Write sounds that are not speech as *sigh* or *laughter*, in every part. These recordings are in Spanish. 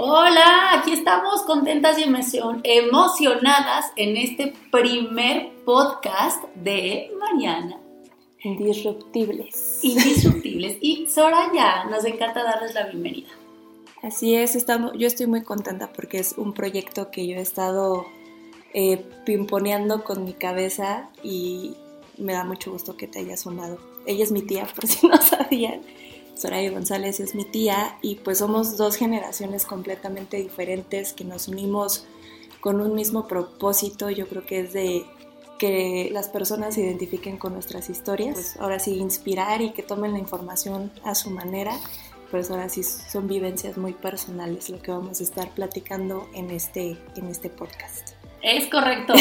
Hola, aquí estamos contentas y emocionadas en este primer podcast de Mariana. Indisruptibles. Indisruptibles. Y Soraya, nos encanta darles la bienvenida. Así es, estamos, yo estoy muy contenta porque es un proyecto que yo he estado eh, pimponeando con mi cabeza y me da mucho gusto que te hayas sumado. Ella es mi tía, *laughs* por si no sabían. Soraya González es mi tía y pues somos dos generaciones completamente diferentes que nos unimos con un mismo propósito. Yo creo que es de que las personas se identifiquen con nuestras historias. Pues ahora sí, inspirar y que tomen la información a su manera. Pues ahora sí son vivencias muy personales lo que vamos a estar platicando en este, en este podcast. Es correcto.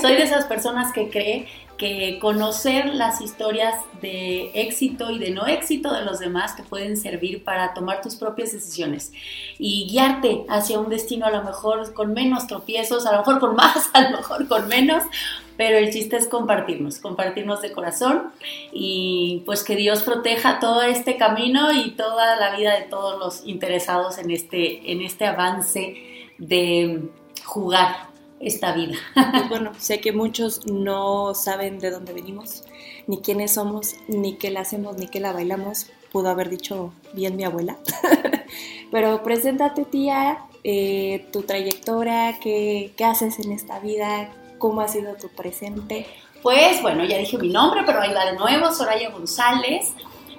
Soy de esas personas que cree que conocer las historias de éxito y de no éxito de los demás te pueden servir para tomar tus propias decisiones y guiarte hacia un destino a lo mejor con menos tropiezos, a lo mejor con más, *laughs* a lo mejor con menos, pero el chiste es compartirnos, compartirnos de corazón y pues que Dios proteja todo este camino y toda la vida de todos los interesados en este, en este avance de jugar esta vida. Pues bueno, sé que muchos no saben de dónde venimos, ni quiénes somos, ni qué la hacemos, ni qué la bailamos. Pudo haber dicho bien mi abuela. *laughs* Pero preséntate, tía, eh, tu trayectoria, qué, qué haces en esta vida, cómo ha sido tu presente. Pues bueno, ya dije mi nombre, pero ahí va de nuevo, Soraya González.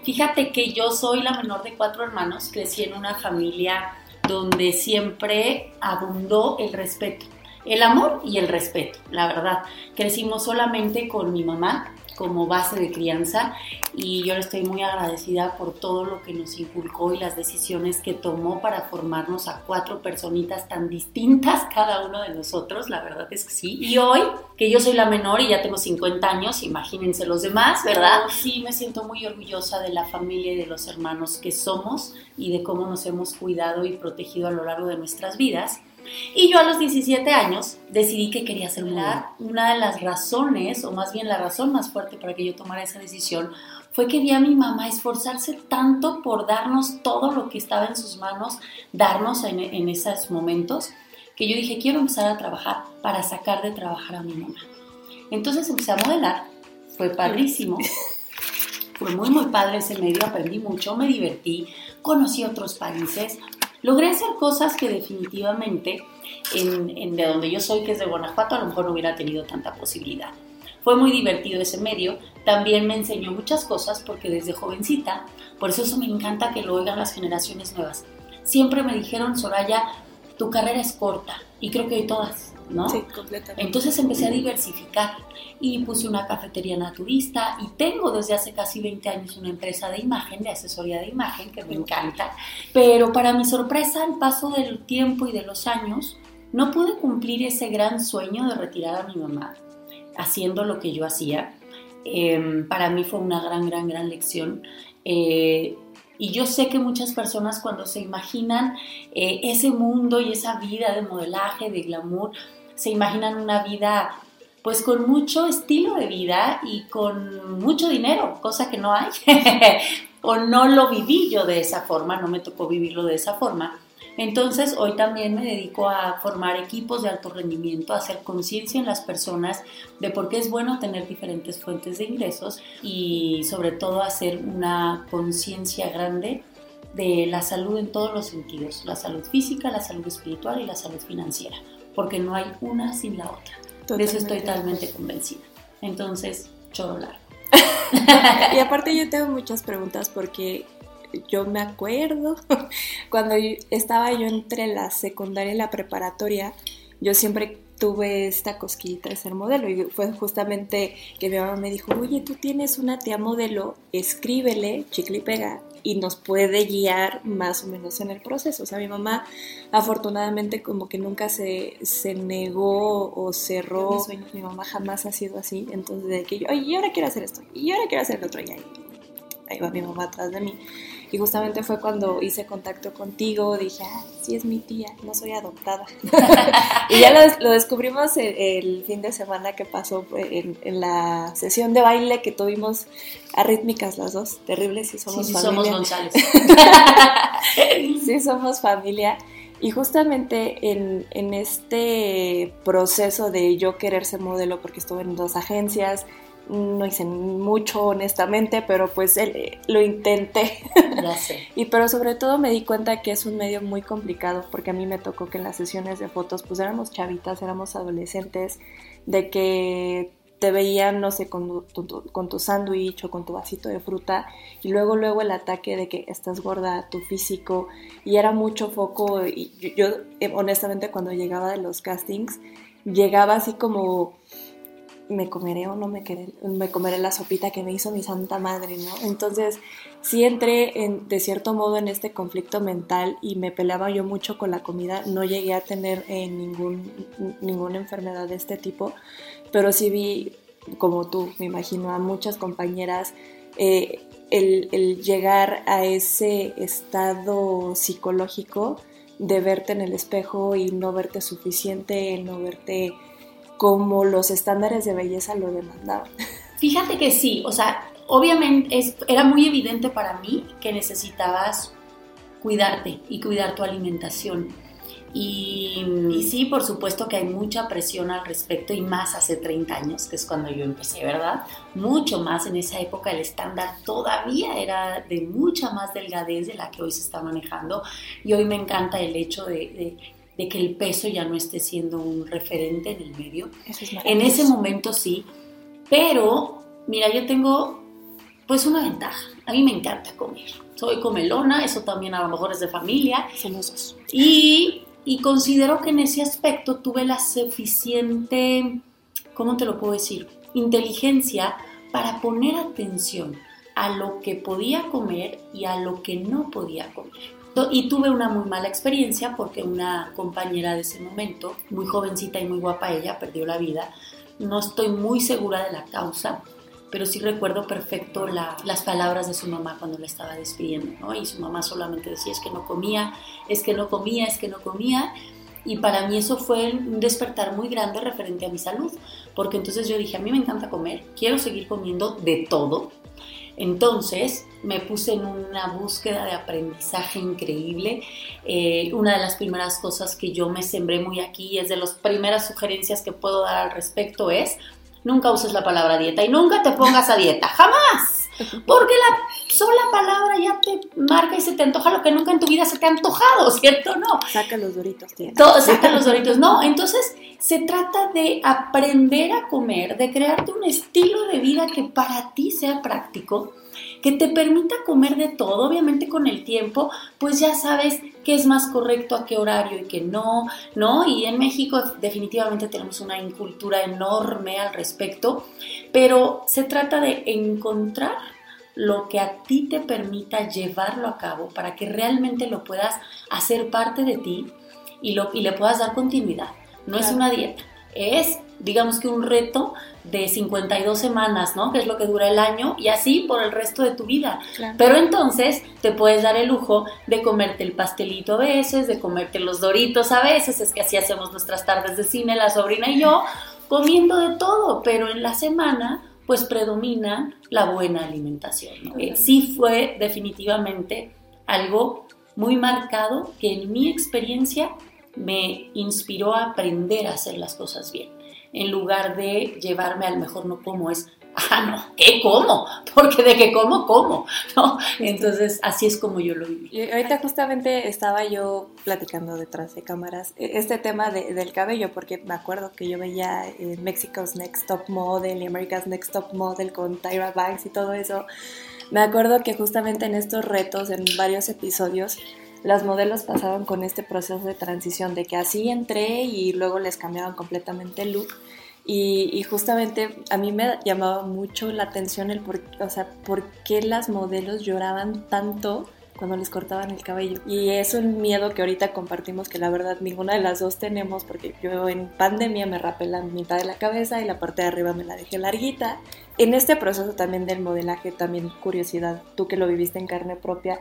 Fíjate que yo soy la menor de cuatro hermanos, crecí en una familia donde siempre abundó el respeto el amor y el respeto, la verdad. Crecimos solamente con mi mamá como base de crianza y yo le estoy muy agradecida por todo lo que nos inculcó y las decisiones que tomó para formarnos a cuatro personitas tan distintas cada uno de nosotros, la verdad es que sí. Y hoy, que yo soy la menor y ya tengo 50 años, imagínense los demás, ¿verdad? Sí, me siento muy orgullosa de la familia y de los hermanos que somos y de cómo nos hemos cuidado y protegido a lo largo de nuestras vidas. Y yo a los 17 años decidí que quería ser. Una de las razones, o más bien la razón más fuerte para que yo tomara esa decisión, fue que vi a mi mamá esforzarse tanto por darnos todo lo que estaba en sus manos, darnos en, en esos momentos, que yo dije, quiero empezar a trabajar para sacar de trabajar a mi mamá. Entonces empecé a modelar, fue padrísimo. *laughs* Fue muy, muy padre ese medio, aprendí mucho, me divertí, conocí otros países, logré hacer cosas que definitivamente en, de donde yo soy, que es de Guanajuato, a lo mejor no hubiera tenido tanta posibilidad. Fue muy divertido ese medio, también me enseñó muchas cosas porque desde jovencita, por eso eso me encanta que lo oigan las generaciones nuevas. Siempre me dijeron, Soraya, tu carrera es corta, y creo que hoy todas, ¿no? Sí, completamente. Entonces empecé a diversificar y puse una cafetería naturista y tengo desde hace casi 20 años una empresa de imagen, de asesoría de imagen, que me encanta. Pero para mi sorpresa, al paso del tiempo y de los años, no pude cumplir ese gran sueño de retirar a mi mamá haciendo lo que yo hacía. Em, para mí fue una gran, gran, gran lección. Eh, y yo sé que muchas personas cuando se imaginan eh, ese mundo y esa vida de modelaje, de glamour, se imaginan una vida pues con mucho estilo de vida y con mucho dinero, cosa que no hay. *laughs* o no lo viví yo de esa forma, no me tocó vivirlo de esa forma. Entonces hoy también me dedico a formar equipos de alto rendimiento, a hacer conciencia en las personas de por qué es bueno tener diferentes fuentes de ingresos y sobre todo hacer una conciencia grande de la salud en todos los sentidos, la salud física, la salud espiritual y la salud financiera, porque no hay una sin la otra. De eso estoy totalmente convencida. Entonces, choro largo. *laughs* y aparte yo tengo muchas preguntas porque yo me acuerdo *laughs* cuando estaba yo entre la secundaria y la preparatoria, yo siempre tuve esta cosquillita de ser modelo y fue justamente que mi mamá me dijo, oye, tú tienes una tía modelo, escríbele, chicle y pega, y nos puede guiar más o menos en el proceso. O sea, mi mamá afortunadamente como que nunca se, se negó o cerró Mi mamá jamás ha sido así. Entonces, de que yo, oye, yo ahora quiero hacer esto, y ahora quiero hacer lo otro, y ahí, ahí va mi mamá atrás de mí. Y justamente fue cuando hice contacto contigo, dije, ah, sí es mi tía, no soy adoptada. *laughs* y ya lo, descubrimos el, fin de semana que pasó en, en, la sesión de baile que tuvimos arrítmicas las dos, terribles, y somos sí, sí somos González. *laughs* sí, somos familia. Y justamente en, en, este proceso de yo querer ser modelo, porque estuve en dos agencias, no hice mucho honestamente, pero pues eh, lo intenté. *laughs* Ya sé. y pero sobre todo me di cuenta que es un medio muy complicado, porque a mí me tocó que en las sesiones de fotos pues éramos chavitas, éramos adolescentes, de que te veían, no sé, con tu, con tu sándwich o con tu vasito de fruta y luego, luego el ataque de que estás gorda, tu físico y era mucho foco y yo, yo eh, honestamente cuando llegaba de los castings llegaba así como me comeré o no me, me comeré la sopita que me hizo mi santa madre, ¿no? Entonces sí entré en, de cierto modo en este conflicto mental y me peleaba yo mucho con la comida, no llegué a tener eh, ningún, ninguna enfermedad de este tipo, pero sí vi, como tú, me imagino, a muchas compañeras eh, el, el, llegar a ese estado psicológico de verte en el espejo y no verte suficiente, el no verte como los estándares de belleza lo demandaban. *laughs* Fíjate que sí, o sea, obviamente es, era muy evidente para mí que necesitabas cuidarte y cuidar tu alimentación. Y, y, sí, por supuesto que hay mucha presión al respecto y más hace 30 años, que es cuando yo empecé, ¿verdad? Mucho más en esa época el estándar todavía era de mucha más delgadez de la que hoy se está manejando y hoy me encanta el hecho de, de, de que el peso ya no esté siendo un referente en el medio. Eso es en ese momento sí, pero mira, yo tengo pues una ventaja, a mí me encanta comer. Soy comelona, eso también a lo mejor es de familia. Somos dos. Y y considero que en ese aspecto tuve la suficiente, ¿cómo te lo puedo decir? Inteligencia para poner atención a lo que podía comer y a lo que no podía comer. Y tuve una muy mala experiencia porque una compañera de ese momento, muy jovencita y muy guapa ella, perdió la vida. No estoy muy segura de la causa, pero sí recuerdo perfecto la, las palabras de su mamá cuando la estaba despidiendo, ¿no? Y su mamá solamente decía, es que no comía, es que no comía, es que no comía. Y para mí eso fue un despertar muy grande referente a mi salud, porque entonces yo dije, a mí me encanta comer, quiero seguir comiendo de todo. Entonces me puse en una búsqueda de aprendizaje increíble. Eh, una de las primeras cosas que yo me sembré muy aquí, es de las primeras sugerencias que puedo dar al respecto, es nunca uses la palabra dieta y nunca te pongas a dieta, jamás. Porque la sola palabra ya te marca y se te antoja lo que nunca en tu vida se te ha antojado, *laughs* ¿cierto? No. Saca los doritos, tía. Todo, saca los doritos. No, entonces se trata de aprender a comer, de crearte un estilo de vida que para ti sea práctico, que te permita comer de todo, obviamente con el tiempo, pues ya sabes qué es más correcto, a qué horario y qué no, ¿no? Y en México definitivamente tenemos una incultura enorme al respecto, pero se trata de encontrar lo que a ti te permita llevarlo a cabo para que realmente lo puedas hacer parte de ti y, lo, y le puedas dar continuidad. No es una dieta, es digamos que un reto de 52 semanas, ¿no? Que es lo que dura el año y así por el resto de tu vida. Claro. Pero entonces te puedes dar el lujo de comerte el pastelito a veces, de comerte los doritos a veces, es que así hacemos nuestras tardes de cine, la sobrina y yo, comiendo de todo, pero en la semana pues predomina la buena alimentación. ¿no? Claro. Sí fue definitivamente algo muy marcado que en mi experiencia me inspiró a aprender a hacer las cosas bien en lugar de llevarme al mejor no como es, ah, no, ¿qué como? Porque de qué como, como, *laughs* ¿no? Entonces, así es como yo lo viví. Y ahorita justamente estaba yo platicando detrás de cámaras este tema de, del cabello, porque me acuerdo que yo veía eh, Mexico's Next Top Model y America's Next Top Model con Tyra Banks y todo eso. Me acuerdo que justamente en estos retos, en varios episodios, las modelos pasaban con este proceso de transición, de que así entré y luego les cambiaban completamente el look. Y, justamente a mí me llamaba mucho la atención el por, o sea, por qué las modelos lloraban tanto cuando les cortaban el cabello. Y es un miedo que ahorita compartimos que la verdad ninguna de las dos tenemos porque yo en pandemia me rapé la mitad de la cabeza y la parte de arriba me la dejé larguita. En este proceso también del modelaje, también curiosidad, tú que lo viviste en carne propia,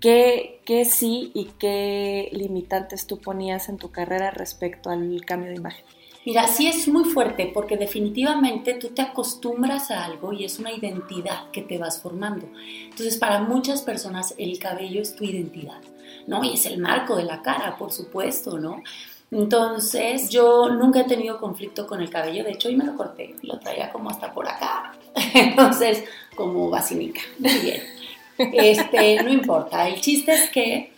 ¿qué, ¿qué sí y qué limitantes tú ponías en tu carrera respecto al cambio de imagen? Mira, sí es muy fuerte porque definitivamente tú te acostumbras a algo y es una identidad que te vas formando. Entonces, para muchas personas el cabello es tu identidad, ¿no? Y es el marco de la cara, por supuesto, ¿no? Entonces, yo nunca he tenido conflicto con el cabello, de hecho, hoy me lo corté, lo traía como hasta por acá. *laughs* Entonces, como vacinica. Muy bien. Este, no importa, el chiste es que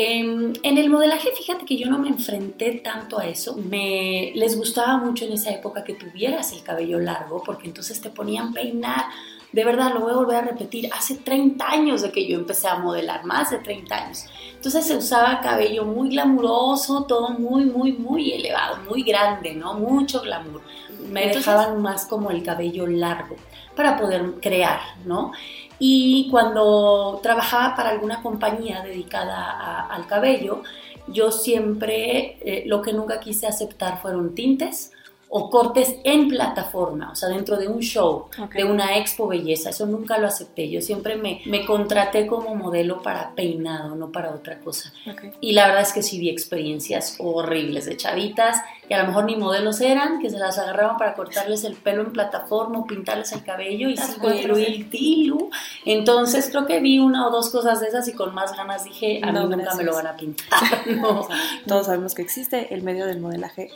Em, en el modelaje, fíjate que yo no me enfrenté tanto a eso. Me, les gustaba mucho en esa época que tuvieras el cabello largo, porque entonces te ponían peinar. De verdad, lo voy a volver a repetir, hace 30 años de que yo empecé a modelar, más de 30 años. Entonces se usaba cabello muy glamuroso, todo muy, muy, muy elevado, muy grande, ¿no? Mucho glamour. Me dejaban más como el cabello largo para poder crear, ¿no? Y cuando trabajaba para alguna compañía dedicada al cabello, yo siempre eh, lo que nunca quise aceptar fueron tintes o cortes en plataforma, o sea, dentro de un show, de una expo belleza. Eso nunca lo acepté. Yo siempre me, me contraté como modelo para peinado, no para otra cosa. Y la verdad es que sí vi experiencias horribles de chavitas que a lo mejor ni modelos eran, que se las agarraban para cortarles el pelo en plataforma o pintarles el cabello y sin construir tilu. Entonces creo que vi una o dos cosas de esas y con más ganas dije, a mí nunca me lo van a pintar. *laughs* Todos sabemos que existe el medio del modelaje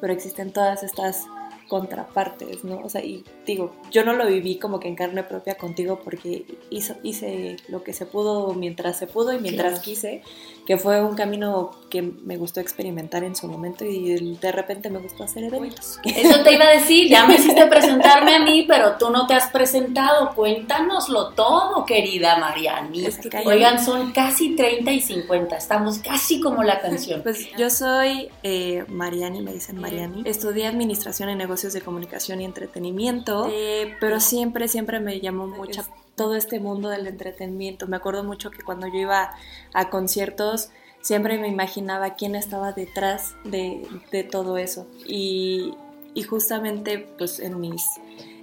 pero existen todas estas contrapartes, ¿no? O sea, y digo, yo no lo viví como que en carne propia contigo porque hizo, hice lo que se pudo mientras se pudo y mientras quise, que fue un camino que me gustó experimentar en su momento y de repente me gustó hacer eventos. *laughs* Eso te iba a decir, ya me hiciste *laughs* presentarme a mí, pero tú no te has presentado, cuéntanoslo todo, querida Mariani. Oigan, son casi 30 y 50, estamos casi como la canción. Pues yo soy eh, Mariani, me dicen Mariani, estudié administración en negocios de comunicación y entretenimiento, eh, pero siempre, siempre me llamó mucho todo este mundo del entretenimiento. Me acuerdo mucho que cuando yo iba a conciertos, siempre me imaginaba quién estaba detrás de, de todo eso. Y, y, justamente pues en mis,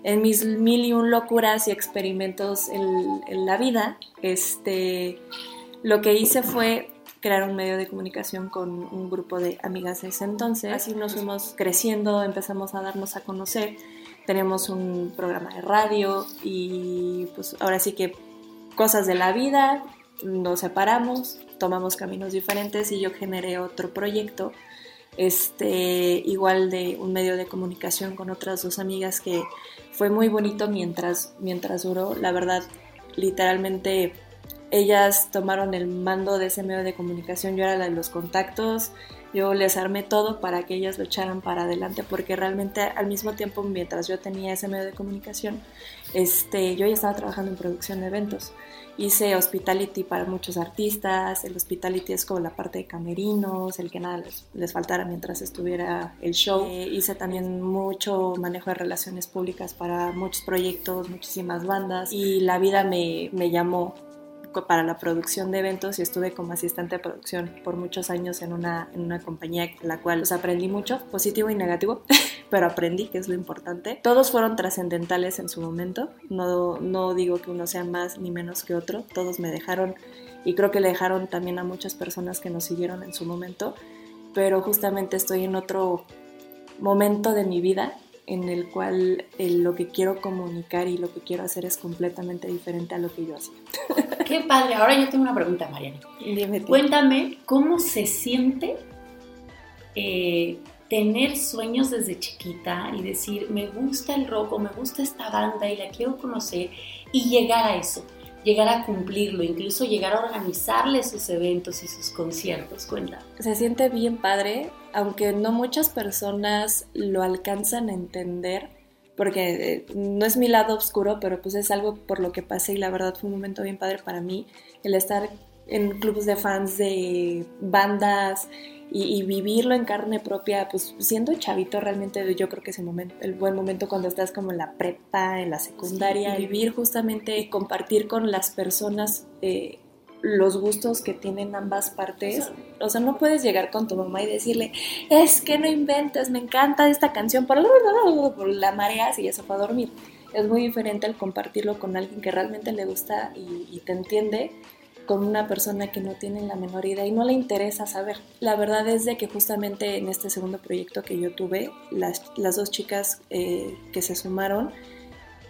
en mis mil y un locuras y experimentos en, en la vida, este, lo que hice fue crear un medio de comunicación con un grupo de amigas de ese entonces. Así nos fuimos creciendo, empezamos a darnos a conocer. Tenemos un programa de radio y pues ahora sí que cosas de la vida, nos separamos, tomamos caminos diferentes y yo generé otro proyecto, este, igual de un medio de comunicación con otras dos amigas que fue muy bonito mientras, mientras duró. La verdad, literalmente ellas tomaron el mando de ese medio de comunicación, yo era la de los contactos, yo les armé todo para que ellas lo echaran para adelante, porque realmente al mismo tiempo, mientras yo tenía ese medio de comunicación, este, yo ya estaba trabajando en producción de eventos. Hice hospitality para muchos artistas, el hospitality es como la parte de camerinos, el que nada les, faltara mientras estuviera el show. Eh, hice también mucho manejo de relaciones públicas para muchos proyectos, muchísimas bandas y la vida me, me llamó para la producción de eventos y estuve como asistente de producción por muchos años en una, en una compañía en la cual pues, aprendí mucho, positivo y negativo, *laughs* pero aprendí, que es lo importante. Todos fueron trascendentales en su momento, no, no digo que uno sea más ni menos que otro, todos me dejaron y creo que le dejaron también a muchas personas que nos siguieron en su momento, pero justamente estoy en otro momento de mi vida en el cual eh, lo que quiero comunicar y lo que quiero hacer es completamente diferente a lo que yo hacía. *laughs* Qué padre. Ahora yo tengo una pregunta, Mariana. Cuéntame, ¿cómo se siente eh, tener sueños desde chiquita y decir, me gusta el rock o me gusta esta banda y la quiero conocer y llegar a eso? llegar a cumplirlo, incluso llegar a organizarle sus eventos y sus conciertos. Cuenta. Se siente bien padre, aunque no muchas personas lo alcanzan a entender, porque eh, no es mi lado oscuro, pero pues es algo por lo que pasé y la verdad fue un momento bien padre para mí el estar en clubes de fans de bandas y, vivirlo en carne propia, pues siendo chavito realmente yo creo que es el, momento, el buen momento cuando estás como en la prepa, en la secundaria, vivir justamente y compartir con las personas eh, los gustos que tienen ambas partes. O sea, no puedes llegar con tu mamá y decirle, es que no inventes, me encanta esta canción, por la marea y eso fue a dormir. Es muy diferente el compartirlo con alguien que realmente le gusta y te entiende con una persona que no tiene la menor idea y no le interesa saber. La verdad es de que justamente en este segundo proyecto que yo tuve, las, las dos chicas eh, que se sumaron,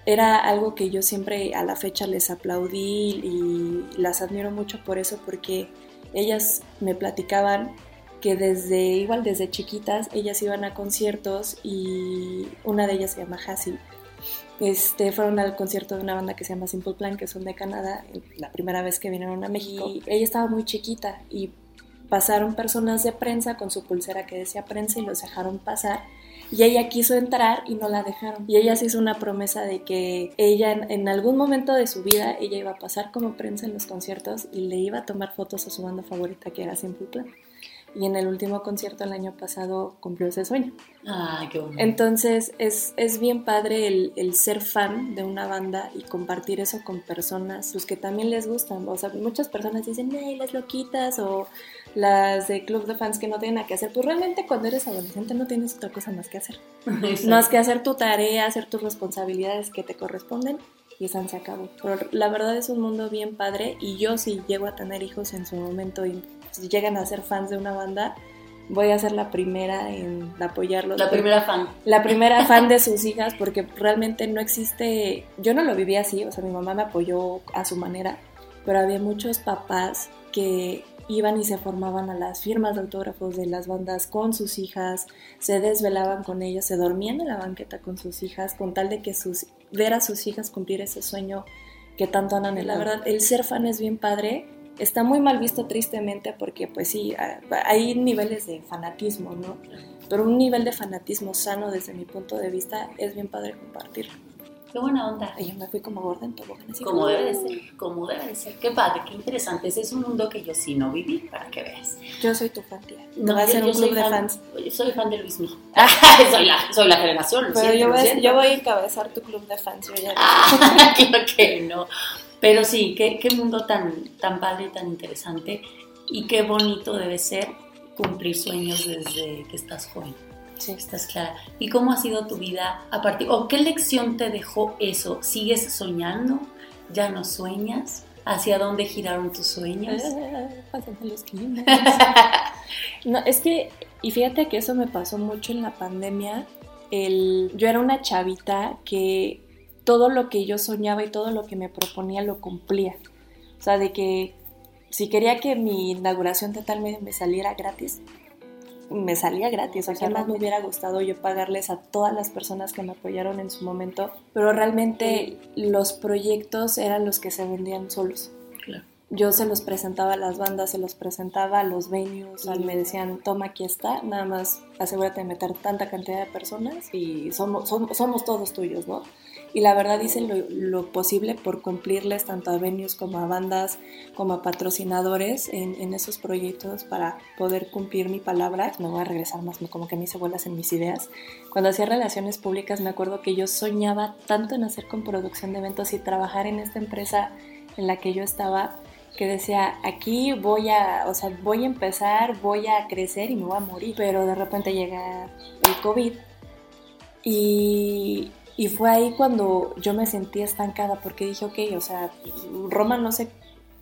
era algo que yo siempre a la fecha les aplaudí y las admiro mucho por eso, porque ellas me platicaban que desde, igual desde chiquitas, ellas iban a conciertos y una de ellas se llama Hassie este, fueron al concierto de una banda que se llama Simple Plan, que son de Canadá, la primera vez que vinieron a México. Y ella estaba muy chiquita y pasaron personas de prensa con su pulsera que decía prensa y los dejaron pasar. Y ella quiso entrar y no la dejaron. Y ella se hizo una promesa de que ella en, algún momento de su vida, ella iba a pasar como prensa en los conciertos y le iba a tomar fotos a su banda favorita que era Simple Plan y en el último concierto el año pasado cumplió ese sueño. Ah, qué bonito. Entonces es, es bien padre el, el, ser fan de una banda y compartir eso con personas pues, que también les gustan. O sea, muchas personas dicen, ay, las loquitas o las de club de fans que no tienen nada que hacer. Pues realmente cuando eres adolescente no tienes otra cosa más que hacer. *laughs* más que hacer tu tarea, hacer tus responsabilidades que te corresponden y esa se acabó. Pero la verdad es un mundo bien padre y yo si llego a tener hijos en su momento y si llegan a ser fans de una banda, voy a ser la primera en apoyarlos. La primera fan. La primera *laughs* fan de sus hijas, porque realmente no existe, yo no lo viví así, o sea, mi mamá me apoyó a su manera, pero había muchos papás que iban y se formaban a las firmas de autógrafos de las bandas con sus hijas, se desvelaban con ellas, se dormían en la banqueta con sus hijas, con tal de que ver a sus hijas cumplir ese sueño que tanto andan. La verdad, el ser fan es bien padre está muy mal visto tristemente porque pues sí, hay niveles de fanatismo, ¿no? Pero un nivel de fanatismo sano desde mi punto de vista es bien padre compartirlo. Qué buena onda. Y yo me fui como gorda en todo. Como debe de ser, como debe de ser. Qué padre, qué interesante. Ese es un mundo que yo sí no viví, para que veas. Yo soy tu fan, tía. No, a ser un club de fans. Yo soy fan de Luis Miguel. *laughs* soy, la, soy la generación. Pero yo, voy, yo voy a encabezar tu club de fans. Yo ya *laughs* ah, *laughs* claro que no. Pero sí, qué, qué mundo tan, tan padre y tan interesante y qué bonito debe ser cumplir sueños desde que estás joven. Sí. Estás clara. ¿Y cómo ha sido tu vida a partir, o qué lección te dejó eso? ¿Sigues soñando? ¿Ya no sueñas? ¿Hacia dónde giraron tus sueños? *laughs* los no, es que, y fíjate que eso me pasó mucho en la pandemia. El, yo era una chavita que todo lo que yo soñaba y todo lo que me proponía lo cumplía. O sea, de que si quería que mi inauguración total me, saliera gratis, me salía gratis. O sea, más me hubiera gustado yo pagarles a todas las personas que me apoyaron en su momento, pero realmente los proyectos eran los que se vendían solos. Yo se los presentaba a las bandas, se los presentaba a los venues, me decían, toma, aquí está, nada más asegúrate de meter tanta cantidad de personas y somos, somos, somos todos tuyos, ¿no? Y la verdad hice lo, posible por cumplirles tanto a venues como a bandas, como a patrocinadores en, esos proyectos para poder cumplir mi palabra. Me voy a regresar más, como que me hice bolas en mis ideas. Cuando hacía relaciones públicas me acuerdo que yo soñaba tanto en hacer con producción de eventos y trabajar en esta empresa en la que yo estaba que decía, aquí voy a, o sea, voy a empezar, voy a crecer y me voy a morir. Pero de repente llega el COVID y, y fue ahí cuando yo me sentí estancada porque dije, ok, o sea, Roma no se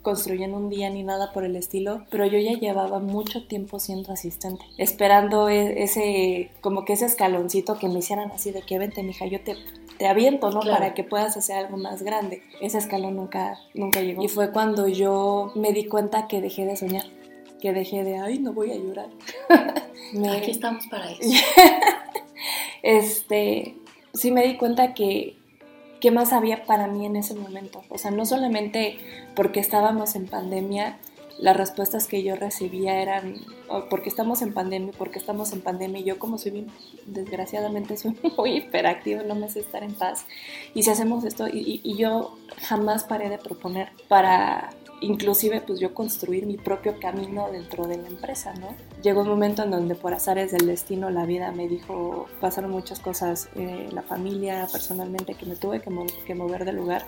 construyó en un día ni nada por el estilo, pero yo ya llevaba mucho tiempo siendo asistente, esperando e-, ese, como que ese escaloncito que me hicieran así de que vente, mija, yo te, te aviento, ¿no? Para que puedas hacer algo más grande. Ese escalón nunca, nunca llegó. Y fue cuando yo me di cuenta que dejé de soñar, que dejé de, ay, no voy a llorar. *laughs* Aquí estamos para eso. *laughs* este, sí me di cuenta que qué más había para mí en ese momento. O sea, no solamente porque estábamos en pandemia, las respuestas que yo recibía eran porque estamos en pandemia, porque estamos en pandemia. Y yo como soy, desgraciadamente, soy *laughs* muy hiperactiva, no me sé estar en paz. Y si hacemos esto, y yo jamás paré de proponer para inclusive pues yo construir mi propio camino dentro de la empresa, ¿no? Llegó un momento en donde por azares del destino la vida me dijo, pasaron muchas cosas, eh, la familia, personalmente, que me tuve que, que mover de lugar.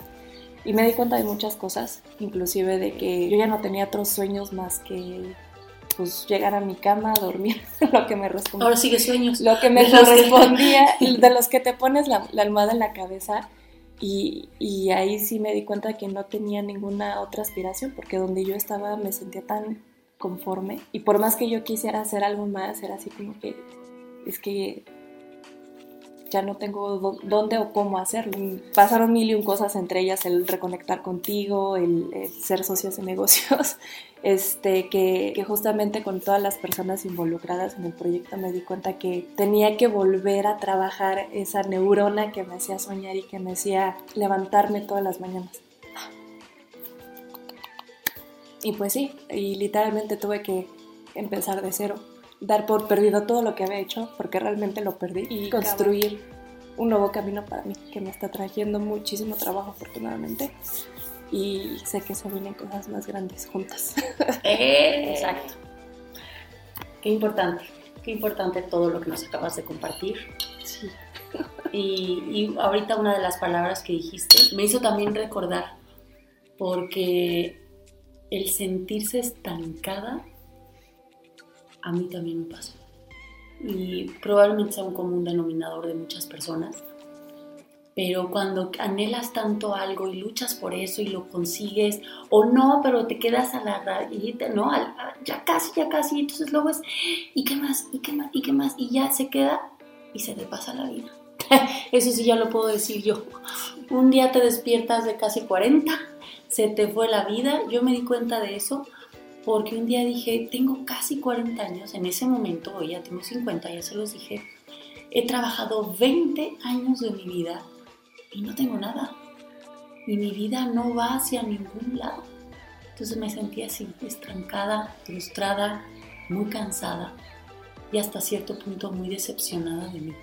Y me di cuenta de muchas cosas, inclusive de que yo ya no tenía otros sueños más que pues llegar a mi cama, dormir, *laughs* lo que me respondía. Ahora sigue sueños. Lo que me respondía, *laughs* de los que te pones la, la almohada en la cabeza, Y, y, ahí sí me di cuenta que no tenía ninguna otra aspiración, porque donde yo estaba me sentía tan conforme. Y por más que yo quisiera hacer algo más, era así como que es que ya no tengo dónde o cómo hacerlo. Pasaron mil y un cosas, entre ellas el reconectar contigo, el, ser socios de negocios, *laughs* este, que, que, justamente con todas las personas involucradas en el proyecto me di cuenta que tenía que volver a trabajar esa neurona que me hacía soñar y que me hacía levantarme todas las mañanas. Y pues sí, y literalmente tuve que empezar de cero dar por perdido todo lo que había hecho, porque realmente lo perdí, y construir un nuevo camino para mí, que me está trayendo muchísimo trabajo afortunadamente. Y sé que se vienen cosas más grandes juntas. Eh, *laughs* exacto. Qué importante, qué importante todo lo que nos acabas de compartir. Sí. Y, y ahorita una de las palabras que dijiste me hizo también recordar, porque el sentirse estancada a mí también me pasó. Y probablemente sea un común denominador de muchas personas. Pero cuando anhelas tanto algo y luchas por eso y lo consigues, o no, pero te quedas a la rayita, ¿no? ya casi, ya casi, entonces luego es, ¿y qué más? ¿Y qué más? ¿Y qué más? Y ya se queda y se te pasa la vida. *laughs* Eso sí ya lo puedo decir yo. Un día te despiertas de casi 40, se te fue la vida, yo me di cuenta de eso porque un día dije, tengo casi 40 años, en ese momento, hoy ya tengo 50, ya se los dije, he trabajado 20 años de mi vida y no tengo nada. Y mi vida no va hacia ningún lado. Entonces me sentí así, estancada, frustrada, muy cansada y hasta cierto punto muy decepcionada de mí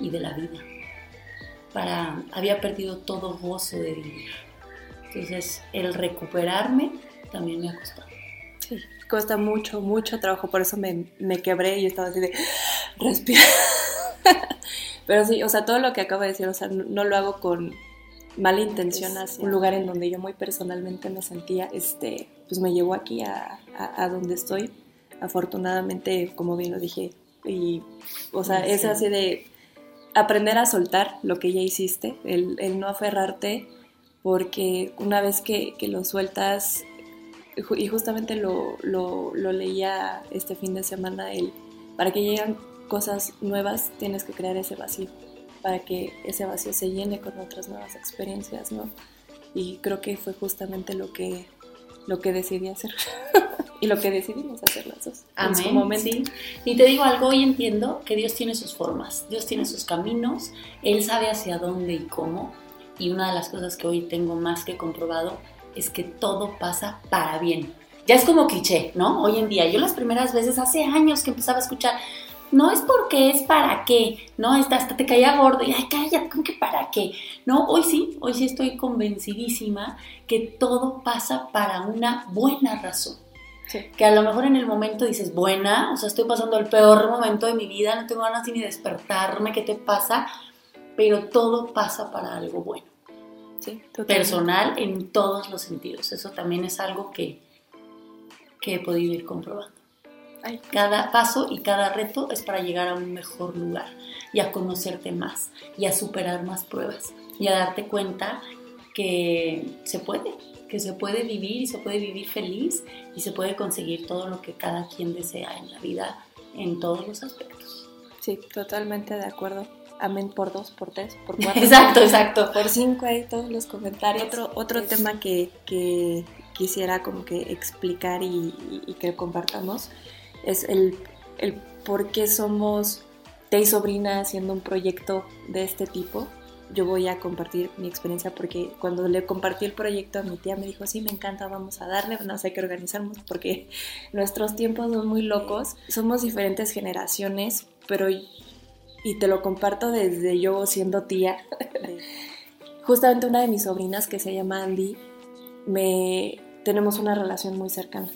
y de la vida. Para, había perdido todo gozo de vivir. Entonces el recuperarme también me ha costado. Sí, cuesta mucho, mucho trabajo, por eso me, me quebré y estaba así de respira. *laughs* Pero sí, o sea, todo lo que acabo de decir, o sea, no, lo hago con mala intención hacia un lugar en donde yo muy personalmente me sentía, este, pues me llevó aquí a, a, donde estoy. Afortunadamente, como bien lo dije, y, o sea, es así de aprender a soltar lo que ya hiciste, el, el no aferrarte, porque una vez que, que lo sueltas, y justamente lo, lo, lo, leía este fin de semana, el, para que lleguen cosas nuevas tienes que crear ese vacío, para que ese vacío se llene con otras nuevas experiencias, ¿no? Y creo que fue justamente lo que, lo que decidí hacer. *laughs* y lo que decidimos hacer las dos. Amén. Sí. Y te digo algo, hoy entiendo que Dios tiene sus formas, Dios tiene sus caminos, Él sabe hacia dónde y cómo. Y una de las cosas que hoy tengo más que comprobado es que todo pasa para bien. Ya es como cliché, ¿no? Hoy en día, yo las primeras veces, hace años que empezaba a escuchar, no es porque es para qué, ¿no? Hasta, te caía gordo y, ay, cállate, ¿con qué para qué? No, hoy sí, hoy sí estoy convencidísima que todo pasa para una buena razón. Que a lo mejor en el momento dices, buena, o sea, estoy pasando el peor momento de mi vida, no tengo ganas ni de despertarme, ¿qué te pasa? Pero todo pasa para algo bueno personal en todos los sentidos. Eso también es algo que, que he podido ir comprobando. Cada paso y cada reto es para llegar a un mejor lugar y a conocerte más y a superar más pruebas y a darte cuenta que se puede, que se puede vivir y se puede vivir feliz y se puede conseguir todo lo que cada quien desea en la vida en todos los aspectos. Sí, totalmente de acuerdo amén por dos, por tres, por *laughs* cuatro. exacto, exacto. Por cinco ahí todos los comentarios. Otro, otro tema que, que, quisiera como que explicar y, que compartamos es el, el por qué somos te y sobrina haciendo un proyecto de este tipo. Yo voy a compartir mi experiencia porque cuando le compartí el proyecto a mi tía me dijo, sí, me encanta, vamos a darle, no sé qué organizarnos porque *laughs* nuestros tiempos son muy locos. Somos diferentes generaciones, pero y te lo comparto desde yo siendo tía. *laughs* Justamente una de mis sobrinas que se llama Andy, me tenemos una relación muy cercana.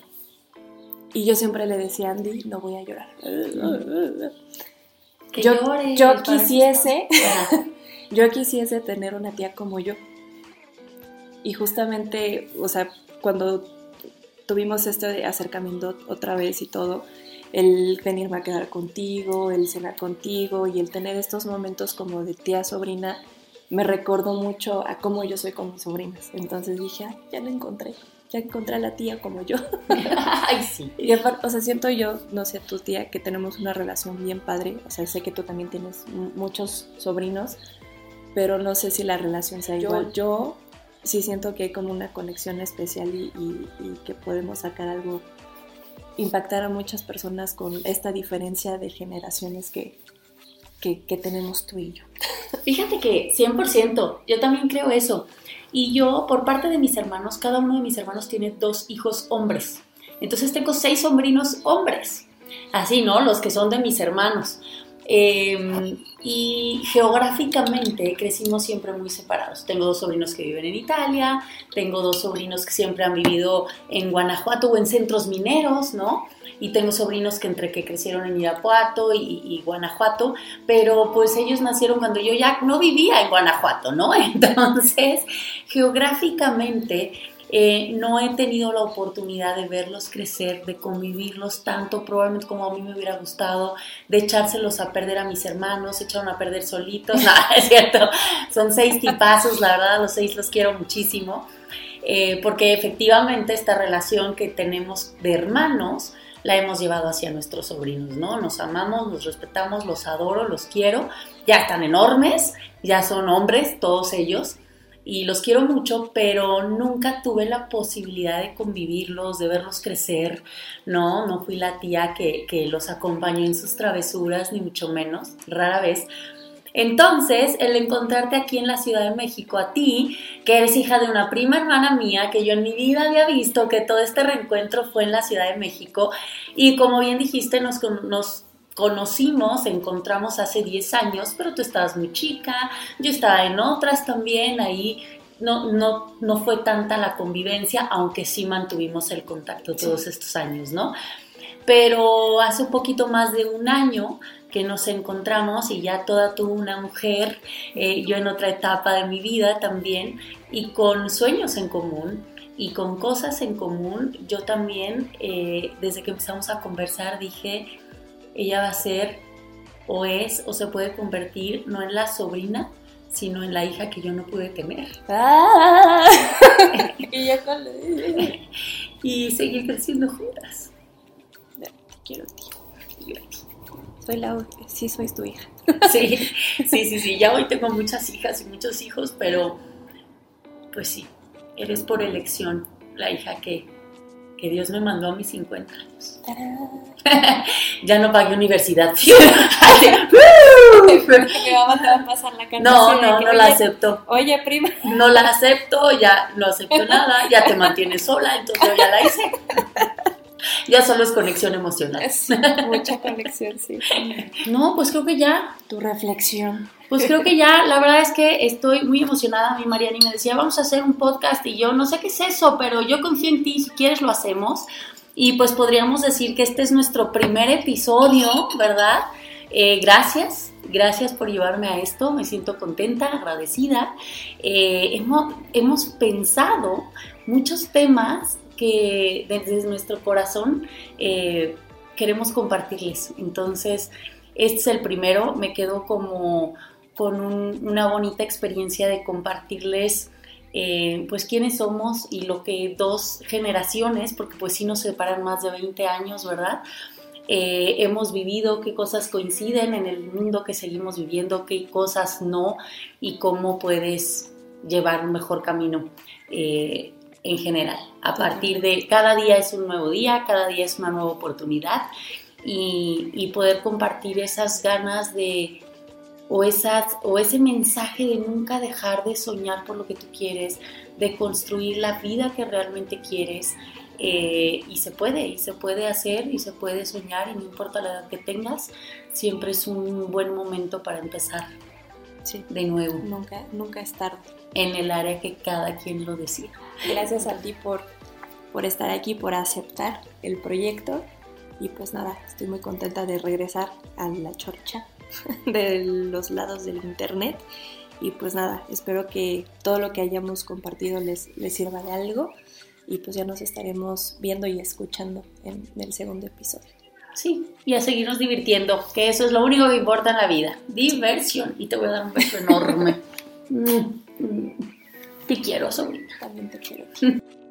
Y yo siempre le decía a Andy, no voy a llorar. yo, yo quisiese, *laughs* yo quisiese tener una tía como yo. Y justamente, o sea, cuando tuvimos este acercamiento otra vez y todo, el venirme a quedar contigo, el cenar contigo y el tener estos momentos como de tía sobrina, me recordó mucho a cómo yo soy con mis sobrinas. Entonces dije, ah, ya la encontré, ya encontré a la tía como yo. *laughs* Ay, sí. *laughs* Y aparte, o sea, siento yo, no sé, tu tía, que tenemos una relación bien padre. O sea, sé que tú también tienes muchos sobrinos, pero no sé si la relación sea igual. Yo sí siento que hay como una conexión especial y, que podemos sacar algo, impactar a muchas personas con esta diferencia de generaciones que, que, tenemos tú y yo. *laughs* Fíjate que 100%, yo también creo eso. Y yo, por parte de mis hermanos, cada uno de mis hermanos tiene dos hijos hombres. Entonces tengo seis sobrinos hombres. Así, ¿no? Los que son de mis hermanos. Em, y geográficamente crecimos siempre muy separados. Tengo dos sobrinos que viven en Italia, tengo dos sobrinos que siempre han vivido en Guanajuato o en centros mineros, ¿no? Y tengo sobrinos que entre que crecieron en Irapuato y, y Guanajuato, pero pues ellos nacieron cuando yo ya no vivía en Guanajuato, ¿no? *laughs* Entonces, geográficamente eh, no he tenido la oportunidad de verlos crecer, de convivirlos tanto, probablemente como a mí me hubiera gustado, de echárselos a perder a mis hermanos, se echaron a perder solitos, no, *laughs* es cierto, son seis tipazos, la verdad, los seis los quiero muchísimo, eh, porque efectivamente esta relación que tenemos de hermanos, la hemos llevado hacia nuestros sobrinos, ¿no? Nos amamos, nos respetamos, los adoro, los quiero, ya están enormes, ya son hombres, todos ellos, y los quiero mucho, pero nunca tuve la posibilidad de convivirlos, de verlos crecer, ¿no? No fui la tía que, los acompañó en sus travesuras, ni mucho menos, rara vez. Entonces, el encontrarte aquí en la Ciudad de México, a ti, que eres hija de una prima hermana mía, que yo en mi vida había visto que todo este reencuentro fue en la Ciudad de México, y como bien dijiste, nos, nos conocimos, encontramos hace 10 años, pero tú estabas muy chica, yo estaba en otras también, ahí no, no, no fue tanta la convivencia, aunque sí mantuvimos el contacto todos estos años, ¿no? Pero hace un poquito más de un año que nos encontramos y ya toda tú una mujer, eh, yo en otra etapa de mi vida también, y con sueños en común y con cosas en común, yo también, eh, desde que empezamos a conversar, dije, ella va a ser o es o se puede convertir no en la sobrina, sino en la hija que yo no pude tener. Ah, *laughs* y, seguir creciendo juntas. Te quiero, tío. Soy la, sí, soy tu hija. sí, *laughs* sí, sí, sí. Ya hoy tengo muchas hijas y muchos hijos, pero pues sí, eres por elección la hija que, que Dios me mandó a mis 50 años. *laughs* ya no pagué universidad. *laughs* no, no, no la acepto. Oye, prima. No la acepto, ya no acepto nada, ya te mantienes sola, entonces yo ya la hice. *laughs* ya solo es conexión emocional. mucha conexión, sí. *laughs* No, pues creo que ya. Tu reflexión. Pues creo que ya, la verdad es que estoy muy emocionada. Mi Mariani me decía, vamos a hacer un podcast y yo no sé qué es eso, pero yo confío en ti, si quieres lo hacemos. Y pues podríamos decir que este es nuestro primer episodio, ¿verdad? Eh, gracias, gracias por llevarme a esto, me siento contenta, agradecida. Eh, hemos, hemos pensado muchos temas que desde nuestro corazón eh, queremos compartirles. Entonces, este es el primero, me quedo como con una bonita experiencia de compartirles eh, pues quiénes somos y lo que dos generaciones, porque pues sí nos separan más de 20 años, ¿verdad? Eh, hemos vivido, qué cosas coinciden en el mundo que seguimos viviendo, qué cosas no y cómo puedes llevar un mejor camino en general. A partir de cada día es un nuevo día, cada día es una nueva oportunidad y poder compartir esas ganas de o, esas, o ese mensaje de nunca dejar de soñar por lo que tú quieres, de construir la vida que realmente quieres. Eh, y se puede, y se puede hacer, y se puede soñar, y no importa la edad que tengas, siempre es un buen momento para empezar sí. de nuevo. Nunca, nunca es tarde. En el área que cada quien lo decida. Gracias a ti por, por estar aquí, por aceptar el proyecto. Y pues nada, estoy muy contenta de regresar a la chorcha *laughs* de los lados del internet. Y pues nada, espero que todo lo que hayamos compartido les, les sirva de algo. Y pues ya nos estaremos viendo y escuchando en, el segundo episodio. Sí, y a seguirnos divirtiendo, que eso es lo único que importa en la vida. Diversión. Y te voy a dar un beso enorme. *laughs* Te quiero, sobrina. También te quiero. *laughs*